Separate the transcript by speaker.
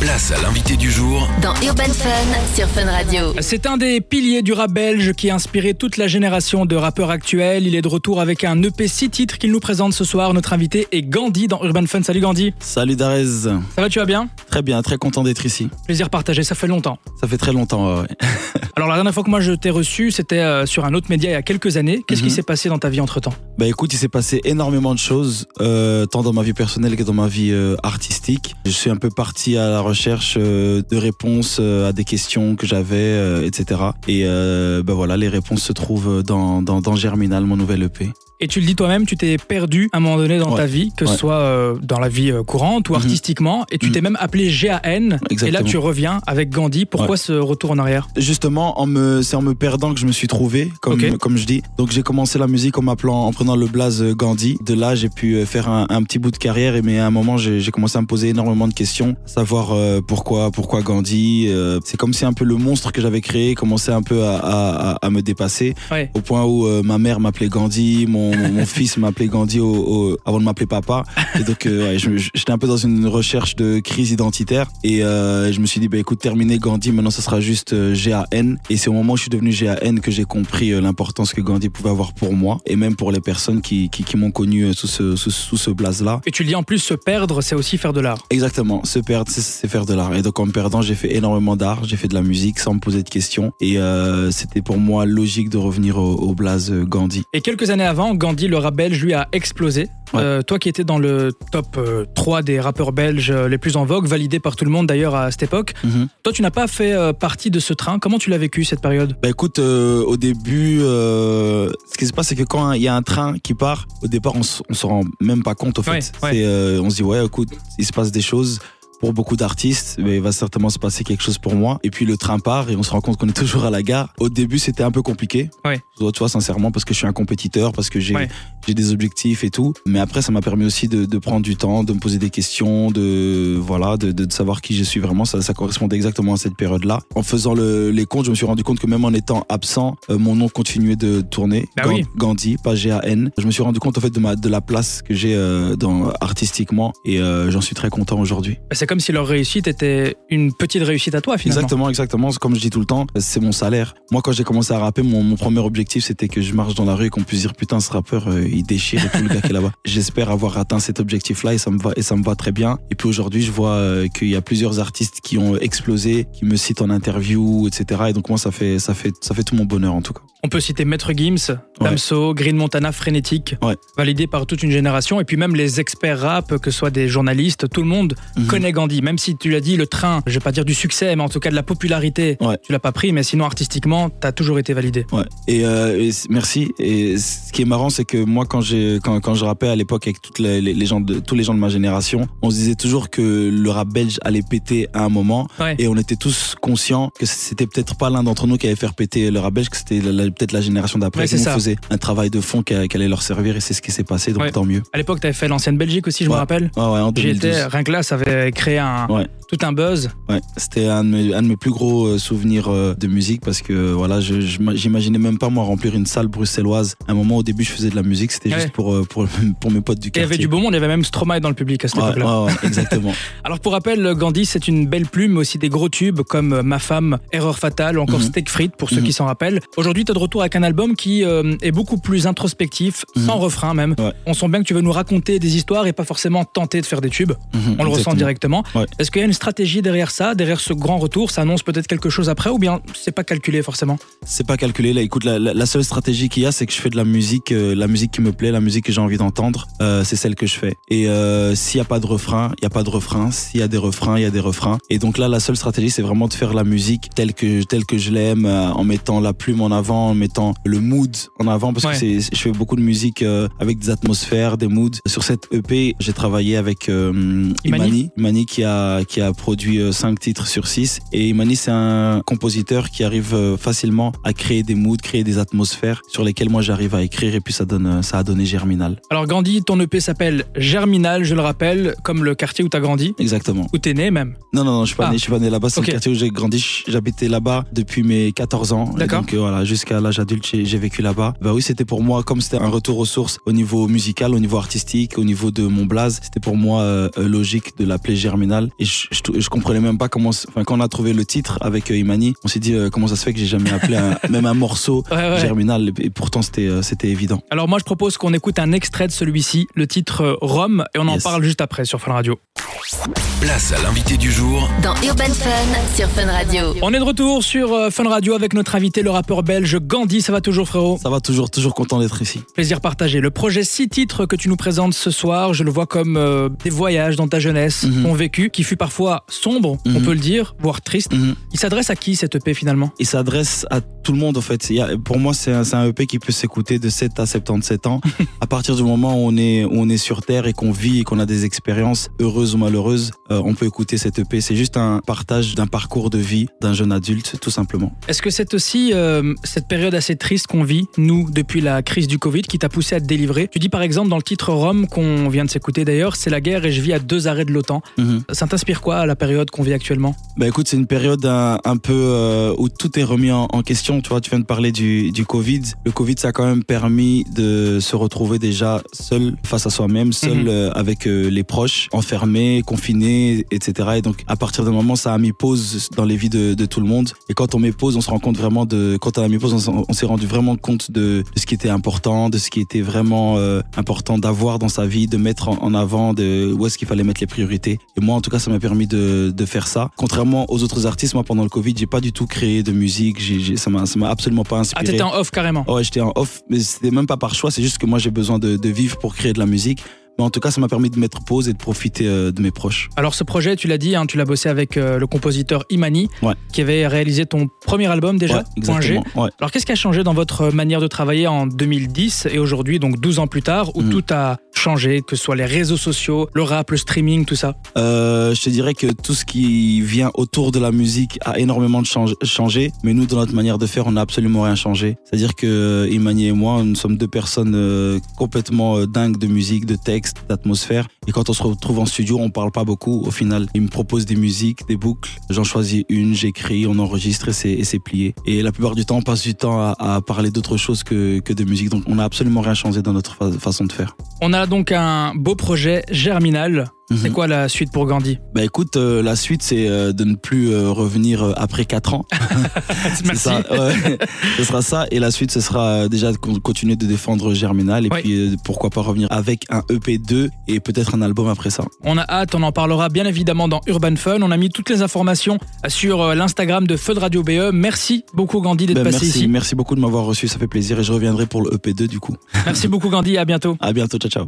Speaker 1: Place à l'invité du jour
Speaker 2: dans Urban Fun sur Fun Radio.
Speaker 3: C'est un des piliers du rap belge qui a inspiré toute la génération de rappeurs actuels. Il est de retour avec un EP 6 titres qu'il nous présente ce soir. Notre invité est Gandhi dans Urban Fun. Salut Gandhi.
Speaker 4: Salut Darez.
Speaker 3: Ça va, tu vas bien?
Speaker 4: Très bien, très content d'être ici.
Speaker 3: Plaisir partagé, ça fait longtemps.
Speaker 4: Ça fait très longtemps, ouais.
Speaker 3: Alors la dernière fois que moi je t'ai reçu, c'était euh, sur un autre média il y a quelques années. Qu'est-ce qui
Speaker 4: Mhm.
Speaker 3: s'est passé dans ta vie entre-temps?
Speaker 4: Bah écoute, il s'est passé énormément de choses, euh, tant dans ma vie personnelle que dans ma vie euh, artistique. Je suis un peu parti à la recherche euh, de réponses euh, à des questions que j'avais, etc. Et euh, bah voilà, les réponses se trouvent dans, dans, dans Germinal, mon nouvel EP.
Speaker 3: Et tu le dis toi-même, tu t'es perdu à un moment donné dans
Speaker 4: Ouais.
Speaker 3: ta vie, que ce
Speaker 4: Ouais.
Speaker 3: soit euh, dans la vie euh, courante ou
Speaker 4: Mhm.
Speaker 3: artistiquement, et tu
Speaker 4: Mhm.
Speaker 3: t'es même appelé GAN. Et là tu reviens avec Gandhi. Pourquoi
Speaker 4: Ouais.
Speaker 3: ce retour en arrière?
Speaker 4: Justement, en me, c'est en me perdant que je me suis trouvé, comme, comme je dis. Donc j'ai commencé la musique en m'appelant, en prenant le blaze euh, Gandhi. De là, j'ai pu faire un, un petit bout de carrière, mais à un moment, j'ai j'ai commencé à me poser énormément de questions, savoir euh, pourquoi, pourquoi Gandhi. euh, c'est comme si un peu le monstre que j'avais créé commençait un peu à, à, à- à me dépasser, au point où ma mère m'appelait Gandhi, mon, mon, mon fils m'appelait Gandhi au, au- avant de m'appeler papa. Et donc, euh, ouais, j'étais un peu dans une recherche de crise identitaire, et euh, je me suis dit, bah écoute, terminé Gandhi, maintenant ça sera juste euh, GAN. Et c'est au moment où je suis devenu GAN que j'ai compris euh, l'importance que Gandhi pouvait avoir pour moi, et même pour les personnes qui, qui, qui m'ont connu sous ce, sous, sous ce blaze-là.
Speaker 3: Et tu le dis en plus, se perdre, c'est aussi faire de l'art.
Speaker 4: Exactement, se perdre, c'est- faire de l'art. Et donc en me perdant, j'ai fait énormément d'art, j'ai fait de la musique sans me poser de questions. Et euh, c'était pour moi logique de revenir au, au blaze Gandhi.
Speaker 3: Et quelques années avant, Gandhi, le rap belge, lui, a explosé.
Speaker 4: Ouais.
Speaker 3: Euh, toi qui étais dans le top euh, 3 des rappeurs belges euh, les plus en vogue, validé par tout le monde d'ailleurs à cette époque,
Speaker 4: Mhm.
Speaker 3: toi tu n'as pas fait euh, partie de ce train. Comment tu l'as vécu cette période?
Speaker 4: Bah écoute, euh, au début, euh, ce qui se passe, c'est que quand il y a un train qui part, au départ, on, on se rend même pas compte, au fait.
Speaker 3: Ouais,
Speaker 4: euh, on se dit, ouais, écoute, il se passe des choses. Pour beaucoup d'artistes, mais il va certainement se passer quelque chose pour moi. Et puis le train part et on se rend compte qu'on est toujours à la gare. Au début, c'était un peu compliqué.
Speaker 3: Ouais.
Speaker 4: Tu vois, sincèrement, parce que je suis un compétiteur, parce que j'ai
Speaker 3: Ouais.
Speaker 4: des objectifs et tout. Mais après, ça m'a permis aussi de, de prendre du temps, de me poser des questions, de voilà, de, de, de savoir qui je suis vraiment. Ça, ça correspondait exactement à cette période-là. En faisant le- les comptes, je me suis rendu compte que même en étant absent, euh, mon nom continuait de tourner.
Speaker 3: Bah oui.
Speaker 4: Gandhi, pas G-A-N. Je me suis rendu compte en fait de, ma, de la place que j'ai euh, dans artistiquement et euh, j'en suis très content aujourd'hui.
Speaker 3: Bah, comme si leur réussite était une petite réussite à toi finalement.
Speaker 4: Exactement, exactement. Comme je dis tout le temps, c'est mon salaire. Moi, quand j'ai commencé à rapper, mon, mon premier objectif, c'était que je marche dans la rue et qu'on puisse dire putain, ce rappeur, euh, il déchire et tout le gars qui est là-bas. J'espère avoir atteint cet objectif-là et ça me va et ça me va très bien. Et puis aujourd'hui, je vois euh, qu'il y a plusieurs artistes qui ont explosé, qui me citent en interview, etc. Et donc moi, ça fait ça fait ça fait tout mon bonheur en tout cas.
Speaker 3: On peut citer Maître Gims, Damso, Green Montana, Frénétique,
Speaker 4: Ouais.
Speaker 3: validé par toute une génération. Et puis même les experts rap, que ce soit des journalistes, tout le monde
Speaker 4: Mhm.
Speaker 3: connaît Gandhi. Même si tu l'as dit, le train, je vais pas dire du succès, mais en tout cas de la popularité,
Speaker 4: Ouais.
Speaker 3: tu l'as pas pris. Mais sinon, artistiquement, tu as toujours été validé.
Speaker 4: Ouais. Et, euh, et merci. Et ce qui est marrant, c'est que moi, quand quand, quand je rappais à l'époque avec toutes les, gens de tous les gens de ma génération, on se disait toujours que le rap belge allait péter à un moment.
Speaker 3: Ouais.
Speaker 4: Et on était tous conscients que c'était peut-être pas l'un d'entre nous qui allait faire péter le rap belge, que c'était peut-être la génération d'après. Qui faisait un travail de fond qui, qui allait leur servir et c'est ce qui s'est passé. Donc tant mieux.
Speaker 3: À l'époque, tu avais fait l'ancienne Belgique aussi, je me rappelle.
Speaker 4: Ouais, ouais, en
Speaker 3: J'y
Speaker 4: 2012.
Speaker 3: étais, rien que là, ça avait créé un,
Speaker 4: Ouais.
Speaker 3: tout un buzz.
Speaker 4: Ouais, c'était un, de mes- un de mes plus gros euh, souvenirs euh, de musique parce que voilà, j'imaginais même pas moi remplir une salle bruxelloise. À un moment, au début, je faisais de la musique, c'était
Speaker 3: Ouais.
Speaker 4: juste pour, euh, pour, pour mes potes du
Speaker 3: Et il y
Speaker 4: quartier.
Speaker 3: avait du beau monde, il y avait même Stromae dans le public à cette époque-là.
Speaker 4: exactement.
Speaker 3: Alors pour rappel, Gandhi, c'est une belle plume, mais aussi des gros tubes comme Ma femme, Erreur fatale ou encore
Speaker 4: Mhm.
Speaker 3: Steak frites pour ceux
Speaker 4: Mhm.
Speaker 3: qui s'en rappellent. Aujourd'hui, tu es de retour avec un album qui euh, est beaucoup plus introspectif,
Speaker 4: Mhm.
Speaker 3: sans refrain même. On sent bien que tu veux nous raconter des histoires et pas forcément tenter de faire des tubes.
Speaker 4: Mhm,
Speaker 3: On le ressent
Speaker 4: exactement. Ouais.
Speaker 3: Est-ce qu'il y a une stratégie derrière ça, derrière ce grand retour? Ça annonce peut-être quelque chose après ou bien c'est pas calculé forcément?
Speaker 4: C'est pas calculé. Là, écoute, la, la- la seule stratégie qu'il y a, c'est que je fais de la musique, euh, la musique qui me plaît, la musique que j'ai envie d'entendre. euh, c'est celle que je fais. Et euh, s'il y a pas de refrain, il y a pas de refrain. S'il y a des refrains, il y a des refrains. Et donc là, la seule stratégie, c'est vraiment de faire la musique telle que telle que je l'aime, en mettant la plume en avant, en mettant le mood en avant, parce
Speaker 3: Ouais.
Speaker 4: que je fais beaucoup de musique avec des atmosphères, des moods. Sur cette EP, j'ai travaillé avec
Speaker 3: Imani?
Speaker 4: Imani, Imani qui a qui a produit 5 titres sur 6 et Imani c'est un compositeur qui arrive euh, facilement à créer des moods, créer des atmosphères sur lesquelles moi j'arrive à écrire et puis ça donne euh, ça a donné Germinal.
Speaker 3: Alors Gandhi, ton EP s'appelle Germinal, je le rappelle, comme le quartier où tu as grandi,
Speaker 4: Exactement.
Speaker 3: où tu es né même.
Speaker 4: Non non non, je suis pas
Speaker 3: Ah.
Speaker 4: né, je suis pas né là-bas, c'est
Speaker 3: Ok.
Speaker 4: le quartier où j'ai grandi, j'habitais là-bas depuis mes 14 ans.
Speaker 3: D'accord.
Speaker 4: Donc euh, voilà, jusqu'à l'âge adulte, j'ai vécu là-bas. Bah oui, c'était pour moi comme c'était un retour aux sources au niveau musical, au niveau artistique, au niveau de mon blaze, c'était pour moi euh, euh, logique de l'appeler Germinal Et je, je, je comprenais même pas comment. Enfin, quand on a trouvé le titre avec euh, Imani, on s'est dit euh, comment ça se fait que j'ai jamais appelé un- même un morceau
Speaker 3: Ouais, ouais.
Speaker 4: Germinal. Et pourtant, c'était euh, c'était évident.
Speaker 3: Alors moi je propose qu'on écoute un extrait de celui-ci, le titre Rome, et on en parle juste après sur Fun Radio.
Speaker 1: Place à l'invité du jour
Speaker 2: Dans Urban Fun sur Fun Radio.
Speaker 3: On est de retour sur euh, Fun Radio avec notre invité, le rappeur belge Gandhi. Ça va toujours frérot?
Speaker 4: Ça va toujours, toujours content d'être ici.
Speaker 3: Plaisir partagé. Le projet six titres que tu nous présentes ce soir, je le vois comme euh, des voyages dans ta jeunesse, ton vécu, qui fut parfois sombre, on
Speaker 4: Mhm.
Speaker 3: peut le dire, voire triste.
Speaker 4: Mhm.
Speaker 3: Il s'adresse à qui cette EP finalement?
Speaker 4: Il s'adresse à tout le monde en fait. Il y a- pour moi, c'est un, EP qui peut s'écouter de 7 à 77 ans. à partir du moment où on est, où on est sur Terre et qu'on vit et qu'on a des expériences heureuses ou malheureuses, euh, on peut écouter cet EP. C'est juste un partage d'un parcours de vie d'un jeune adulte, tout simplement.
Speaker 3: Est-ce que c'est aussi euh, cette période assez triste qu'on vit, nous, depuis la crise du Covid, qui t'a poussé à te délivrer? Tu dis par exemple dans le titre Rome, qu'on vient de s'écouter d'ailleurs, c'est la guerre et je vis à deux arrêts de l'OTAN.
Speaker 4: Mhm.
Speaker 3: Ça t'inspire quoi à la période qu'on vit actuellement?
Speaker 4: Bah écoute, c'est une période un, un peu euh, où tout est remis en, en question. Tu vois, tu viens de parler du, du Covid. Le Covid, ça a quand même permis de se retrouver déjà seul face à soi-même, seul
Speaker 3: Mhm.
Speaker 4: euh, avec euh, les proches, enfermés, confinés, etc. Et donc, à partir d'un moment, ça a mis pause dans les vies de, de tout le monde. Et quand on met pause, on se rend compte vraiment de. Quand on a mis pause, on, s'est rendu vraiment compte de, de ce qui était important, de ce qui était vraiment euh, important d'avoir dans sa vie, de mettre en, en avant, de où est-ce qu'il fallait mettre les priorités. Et moi, en tout cas, ça m'a permis de, de faire ça. Contrairement aux autres artistes, moi, pendant le Covid, j'ai pas du tout créé de musique. Ça m'a, ça m'a absolument pas
Speaker 3: Ah,
Speaker 4: inspiré.
Speaker 3: t'étais en off carrément.
Speaker 4: Ouais, j'étais en off, mais c'était même pas par choix. C'est juste que moi, j'ai besoin de, de vivre pour créer de la musique. Mais en tout cas, ça m'a permis de mettre pause et de profiter euh, de mes proches.
Speaker 3: Alors ce projet, tu l'as dit, hein, tu l'as bossé avec euh, le compositeur Imani,
Speaker 4: Ouais.
Speaker 3: qui avait réalisé ton premier album déjà,
Speaker 4: ouais,
Speaker 3: Point G.
Speaker 4: Ouais.
Speaker 3: Alors qu'est-ce qui a changé dans votre manière de travailler en 2010 et aujourd'hui, donc 12 ans plus tard, où
Speaker 4: Mhm.
Speaker 3: tout a que ce soit les réseaux sociaux, le rap, le streaming, tout ça
Speaker 4: Euh, je te dirais que tout ce qui vient autour de la musique a énormément de change- changé, mais nous, dans notre manière de faire, on n'a absolument rien changé. C'est-à-dire que euh, Imani et moi, nous sommes deux personnes euh, complètement euh, dingues de musique, de texte, d'atmosphère. Et quand on se retrouve en studio, on parle pas beaucoup. Au final, il me propose des musiques, des boucles. J'en choisis une, j'écris, on enregistre et c'est, plié. Et la plupart du temps, on passe du temps à, à parler d'autre chose que, que de musique. Donc, on n'a absolument rien changé dans notre fa- façon de faire.
Speaker 3: On a donc un beau projet germinal. C'est
Speaker 4: Mhm.
Speaker 3: quoi la suite pour Gandhi?
Speaker 4: Bah écoute, euh, la suite c'est euh, de ne plus euh, revenir après 4 ans. C'est
Speaker 3: Merci.
Speaker 4: ça, ouais. ce sera ça. Et la suite, ce sera déjà de con- continuer de défendre Germinal. Et puis pourquoi pas revenir avec un EP2 et peut-être un album après ça.
Speaker 3: On a hâte, on en parlera bien évidemment dans Urban Fun. On a mis toutes les informations sur l'Instagram de Feu de Radio BE. Merci beaucoup Gandhi d'être
Speaker 4: Ben,
Speaker 3: passé
Speaker 4: merci,
Speaker 3: ici.
Speaker 4: merci beaucoup de m'avoir reçu, ça fait plaisir. Et je reviendrai pour le EP2 du coup.
Speaker 3: Merci beaucoup Gandhi, à bientôt.
Speaker 4: À bientôt, ciao ciao.